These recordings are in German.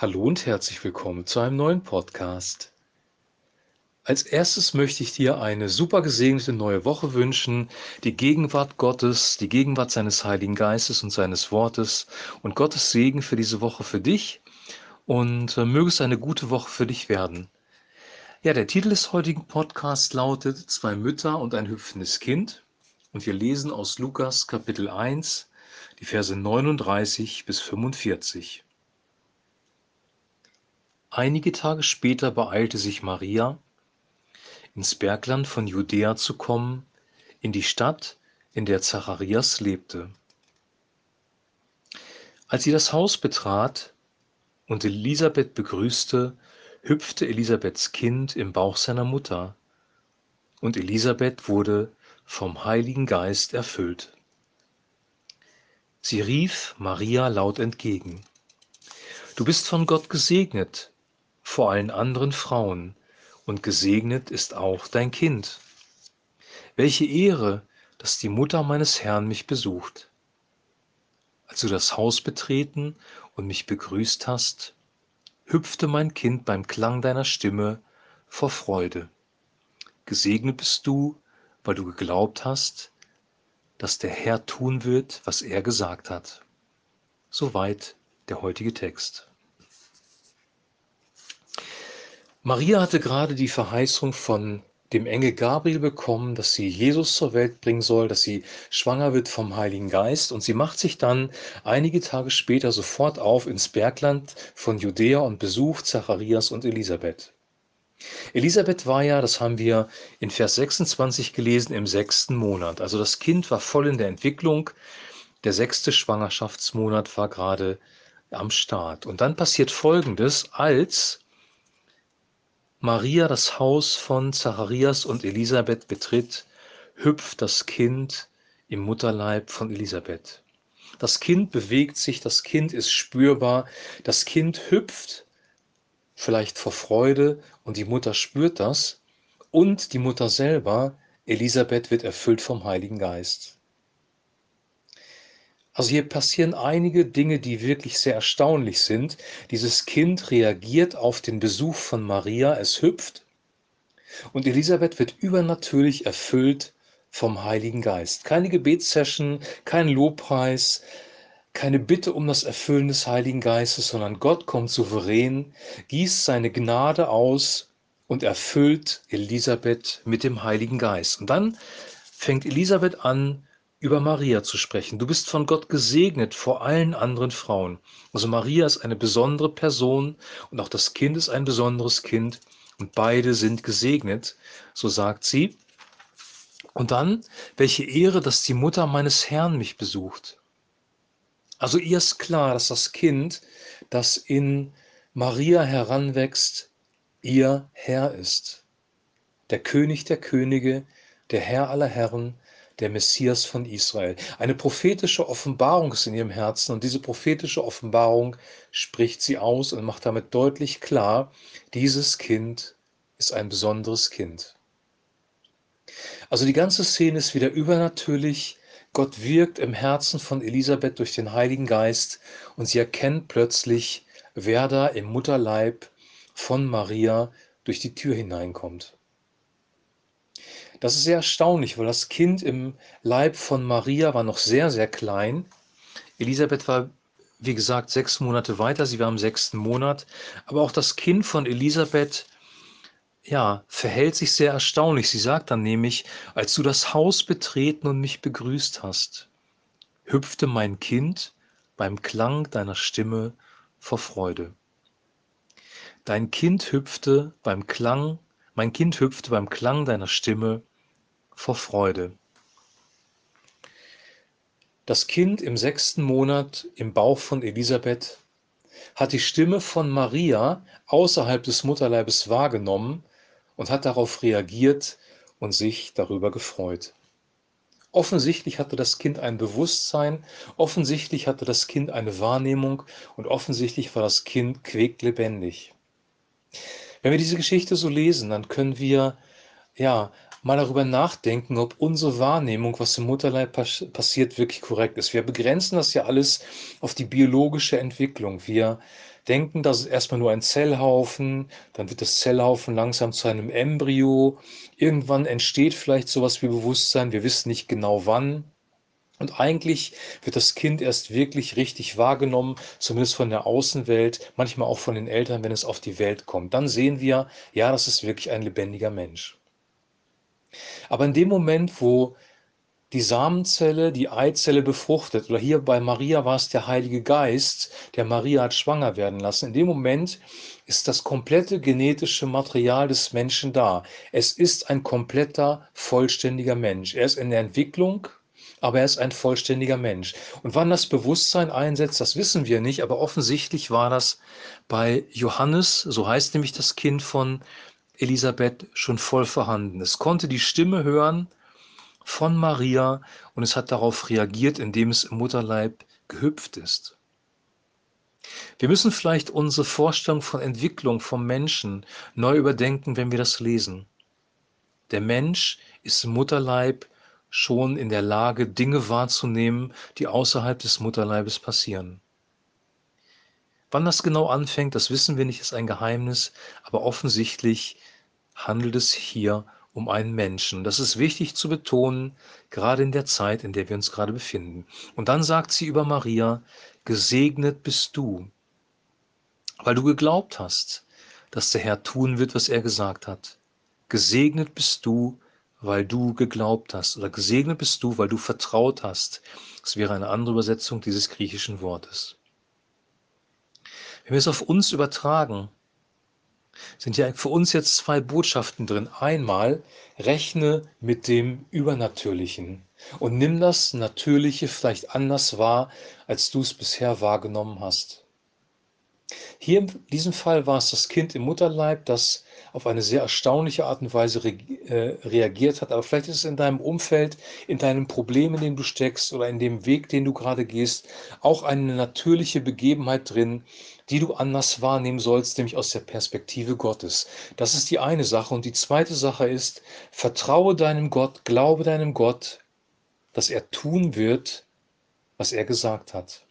Hallo und herzlich willkommen zu einem neuen Podcast. Als erstes möchte ich dir eine super gesegnete neue Woche wünschen, die Gegenwart Gottes, die Gegenwart seines Heiligen Geistes und seines Wortes und Gottes Segen für diese Woche für dich und äh, möge es eine gute Woche für dich werden. Ja, der Titel des heutigen Podcasts lautet Zwei Mütter und ein hüpfendes Kind und wir lesen aus Lukas Kapitel 1, die Verse 39 bis 45. Einige Tage später beeilte sich Maria, ins Bergland von Judäa zu kommen, in die Stadt, in der Zacharias lebte. Als sie das Haus betrat und Elisabeth begrüßte, hüpfte Elisabeths Kind im Bauch seiner Mutter, und Elisabeth wurde vom Heiligen Geist erfüllt. Sie rief Maria laut entgegen. Du bist von Gott gesegnet vor allen anderen Frauen, und gesegnet ist auch dein Kind. Welche Ehre, dass die Mutter meines Herrn mich besucht. Als du das Haus betreten und mich begrüßt hast, hüpfte mein Kind beim Klang deiner Stimme vor Freude. Gesegnet bist du, weil du geglaubt hast, dass der Herr tun wird, was er gesagt hat. Soweit der heutige Text. Maria hatte gerade die Verheißung von dem Engel Gabriel bekommen, dass sie Jesus zur Welt bringen soll, dass sie schwanger wird vom Heiligen Geist. Und sie macht sich dann einige Tage später sofort auf ins Bergland von Judäa und besucht Zacharias und Elisabeth. Elisabeth war ja, das haben wir in Vers 26 gelesen, im sechsten Monat. Also das Kind war voll in der Entwicklung. Der sechste Schwangerschaftsmonat war gerade am Start. Und dann passiert Folgendes, als Maria das Haus von Zacharias und Elisabeth betritt, hüpft das Kind im Mutterleib von Elisabeth. Das Kind bewegt sich, das Kind ist spürbar, das Kind hüpft vielleicht vor Freude und die Mutter spürt das und die Mutter selber, Elisabeth, wird erfüllt vom Heiligen Geist. Also hier passieren einige Dinge, die wirklich sehr erstaunlich sind. Dieses Kind reagiert auf den Besuch von Maria, es hüpft und Elisabeth wird übernatürlich erfüllt vom Heiligen Geist. Keine Gebetssession, kein Lobpreis, keine Bitte um das Erfüllen des Heiligen Geistes, sondern Gott kommt souverän, gießt seine Gnade aus und erfüllt Elisabeth mit dem Heiligen Geist. Und dann fängt Elisabeth an, über Maria zu sprechen. Du bist von Gott gesegnet vor allen anderen Frauen. Also Maria ist eine besondere Person und auch das Kind ist ein besonderes Kind und beide sind gesegnet, so sagt sie. Und dann, welche Ehre, dass die Mutter meines Herrn mich besucht. Also ihr ist klar, dass das Kind, das in Maria heranwächst, ihr Herr ist. Der König der Könige, der Herr aller Herren, der Messias von Israel. Eine prophetische Offenbarung ist in ihrem Herzen und diese prophetische Offenbarung spricht sie aus und macht damit deutlich klar, dieses Kind ist ein besonderes Kind. Also die ganze Szene ist wieder übernatürlich. Gott wirkt im Herzen von Elisabeth durch den Heiligen Geist und sie erkennt plötzlich, wer da im Mutterleib von Maria durch die Tür hineinkommt. Das ist sehr erstaunlich, weil das Kind im Leib von Maria war noch sehr, sehr klein. Elisabeth war, wie gesagt, sechs Monate weiter, sie war im sechsten Monat. Aber auch das Kind von Elisabeth, ja, verhält sich sehr erstaunlich. Sie sagt dann nämlich, als du das Haus betreten und mich begrüßt hast, hüpfte mein Kind beim Klang deiner Stimme vor Freude. Dein Kind hüpfte beim Klang, mein Kind hüpfte beim Klang deiner Stimme vor Freude. Das Kind im sechsten Monat im Bauch von Elisabeth hat die Stimme von Maria außerhalb des Mutterleibes wahrgenommen und hat darauf reagiert und sich darüber gefreut. Offensichtlich hatte das Kind ein Bewusstsein, offensichtlich hatte das Kind eine Wahrnehmung und offensichtlich war das Kind quicklebendig. Wenn wir diese Geschichte so lesen, dann können wir ja mal darüber nachdenken, ob unsere Wahrnehmung, was im Mutterleib pas passiert, wirklich korrekt ist. Wir begrenzen das ja alles auf die biologische Entwicklung. Wir denken, das ist erstmal nur ein Zellhaufen, dann wird das Zellhaufen langsam zu einem Embryo. Irgendwann entsteht vielleicht sowas wie Bewusstsein, wir wissen nicht genau wann. Und eigentlich wird das Kind erst wirklich richtig wahrgenommen, zumindest von der Außenwelt, manchmal auch von den Eltern, wenn es auf die Welt kommt. Dann sehen wir, ja, das ist wirklich ein lebendiger Mensch. Aber in dem Moment, wo die Samenzelle die Eizelle befruchtet, oder hier bei Maria war es der Heilige Geist, der Maria hat schwanger werden lassen, in dem Moment ist das komplette genetische Material des Menschen da. Es ist ein kompletter, vollständiger Mensch. Er ist in der Entwicklung, aber er ist ein vollständiger Mensch. Und wann das Bewusstsein einsetzt, das wissen wir nicht, aber offensichtlich war das bei Johannes, so heißt nämlich das Kind von Elisabeth, schon voll vorhanden. Es konnte die Stimme hören von Maria und es hat darauf reagiert, indem es im Mutterleib gehüpft ist. Wir müssen vielleicht unsere Vorstellung von Entwicklung vom Menschen neu überdenken, wenn wir das lesen. Der Mensch ist im Mutterleib schon in der Lage, Dinge wahrzunehmen, die außerhalb des Mutterleibes passieren. Wann das genau anfängt, das wissen wir nicht, ist ein Geheimnis, aber offensichtlich handelt es hier um einen Menschen. Das ist wichtig zu betonen, gerade in der Zeit, in der wir uns gerade befinden. Und dann sagt sie über Maria, gesegnet bist du, weil du geglaubt hast, dass der Herr tun wird, was er gesagt hat. Gesegnet bist du, weil du geglaubt hast. Oder gesegnet bist du, weil du vertraut hast. Das wäre eine andere Übersetzung dieses griechischen Wortes. Wenn wir es auf uns übertragen, sind ja für uns jetzt zwei Botschaften drin. Einmal, rechne mit dem Übernatürlichen und nimm das Natürliche vielleicht anders wahr, als du es bisher wahrgenommen hast. Hier in diesem Fall war es das Kind im Mutterleib, das auf eine sehr erstaunliche Art und Weise re äh, reagiert hat. Aber vielleicht ist es in deinem Umfeld, in deinem Problem, in dem du steckst oder in dem Weg, den du gerade gehst, auch eine natürliche Begebenheit drin, die du anders wahrnehmen sollst, nämlich aus der Perspektive Gottes. Das ist die eine Sache. Und die zweite Sache ist, vertraue deinem Gott, glaube deinem Gott, dass er tun wird, was er gesagt hat.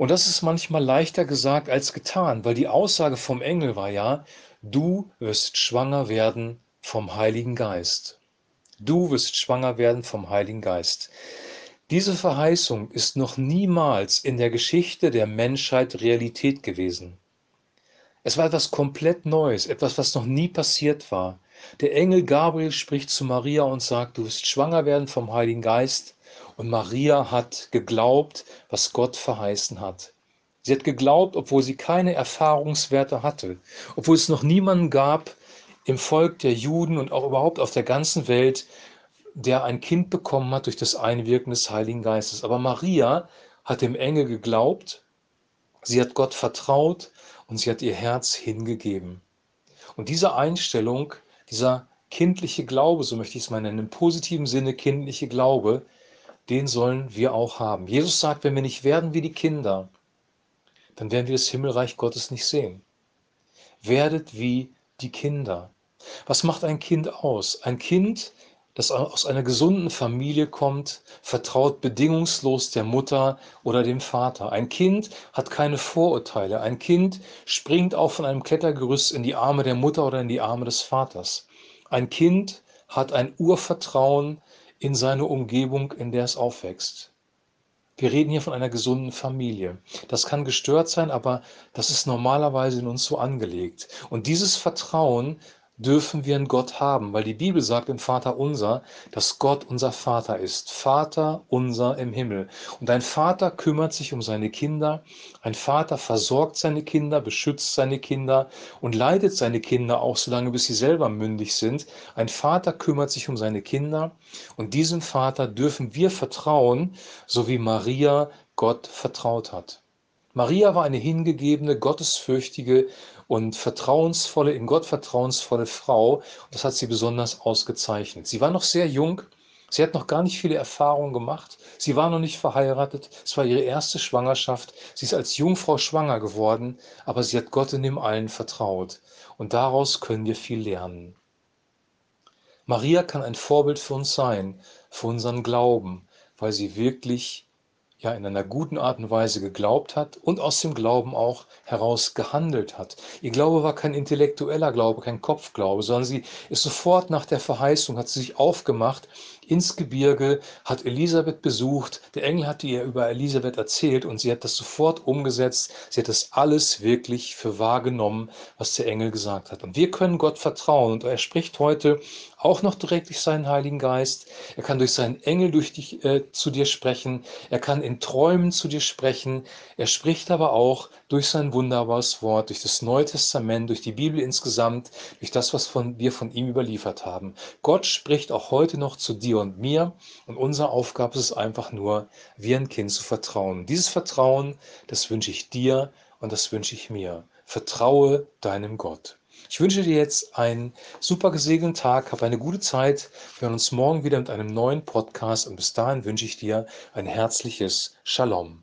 Und das ist manchmal leichter gesagt als getan, weil die Aussage vom Engel war ja, du wirst schwanger werden vom Heiligen Geist. Du wirst schwanger werden vom Heiligen Geist. Diese Verheißung ist noch niemals in der Geschichte der Menschheit Realität gewesen. Es war etwas komplett Neues, etwas, was noch nie passiert war. Der Engel Gabriel spricht zu Maria und sagt, du wirst schwanger werden vom Heiligen Geist. Und Maria hat geglaubt, was Gott verheißen hat. Sie hat geglaubt, obwohl sie keine Erfahrungswerte hatte, obwohl es noch niemanden gab im Volk der Juden und auch überhaupt auf der ganzen Welt, der ein Kind bekommen hat durch das Einwirken des Heiligen Geistes. Aber Maria hat dem Engel geglaubt, sie hat Gott vertraut und sie hat ihr Herz hingegeben. Und diese Einstellung, dieser kindliche Glaube, so möchte ich es mal nennen, im positiven Sinne kindliche Glaube, den sollen wir auch haben. Jesus sagt, wenn wir nicht werden wie die Kinder, dann werden wir das Himmelreich Gottes nicht sehen. Werdet wie die Kinder. Was macht ein Kind aus? Ein Kind das aus einer gesunden Familie kommt, vertraut bedingungslos der Mutter oder dem Vater. Ein Kind hat keine Vorurteile. Ein Kind springt auch von einem Klettergerüst in die Arme der Mutter oder in die Arme des Vaters. Ein Kind hat ein Urvertrauen in seine Umgebung, in der es aufwächst. Wir reden hier von einer gesunden Familie. Das kann gestört sein, aber das ist normalerweise in uns so angelegt. Und dieses Vertrauen dürfen wir in Gott haben, weil die Bibel sagt im Vater unser, dass Gott unser Vater ist. Vater unser im Himmel. Und ein Vater kümmert sich um seine Kinder. Ein Vater versorgt seine Kinder, beschützt seine Kinder und leitet seine Kinder auch so lange, bis sie selber mündig sind. Ein Vater kümmert sich um seine Kinder und diesem Vater dürfen wir vertrauen, so wie Maria Gott vertraut hat. Maria war eine hingegebene, gottesfürchtige und vertrauensvolle, in Gott vertrauensvolle Frau. Das hat sie besonders ausgezeichnet. Sie war noch sehr jung. Sie hat noch gar nicht viele Erfahrungen gemacht. Sie war noch nicht verheiratet. Es war ihre erste Schwangerschaft. Sie ist als Jungfrau schwanger geworden, aber sie hat Gott in dem allen vertraut. Und daraus können wir viel lernen. Maria kann ein Vorbild für uns sein, für unseren Glauben, weil sie wirklich ja in einer guten Art und Weise geglaubt hat und aus dem Glauben auch heraus gehandelt hat. Ihr Glaube war kein intellektueller Glaube, kein Kopfglaube, sondern sie ist sofort nach der Verheißung, hat sie sich aufgemacht ins Gebirge, hat Elisabeth besucht, der Engel hatte ihr über Elisabeth erzählt und sie hat das sofort umgesetzt, sie hat das alles wirklich für wahrgenommen, was der Engel gesagt hat. Und wir können Gott vertrauen und er spricht heute auch noch direkt durch seinen Heiligen Geist. Er kann durch seinen Engel durch dich, äh, zu dir sprechen. Er kann in Träumen zu dir sprechen. Er spricht aber auch durch sein wunderbares Wort, durch das Neue Testament, durch die Bibel insgesamt, durch das, was von, wir von ihm überliefert haben. Gott spricht auch heute noch zu dir und mir und unsere Aufgabe ist es einfach nur, wie ein Kind zu vertrauen. Dieses Vertrauen, das wünsche ich dir und das wünsche ich mir. Vertraue deinem Gott. Ich wünsche dir jetzt einen super gesegneten Tag, hab eine gute Zeit. Wir hören uns morgen wieder mit einem neuen Podcast und bis dahin wünsche ich dir ein herzliches Shalom.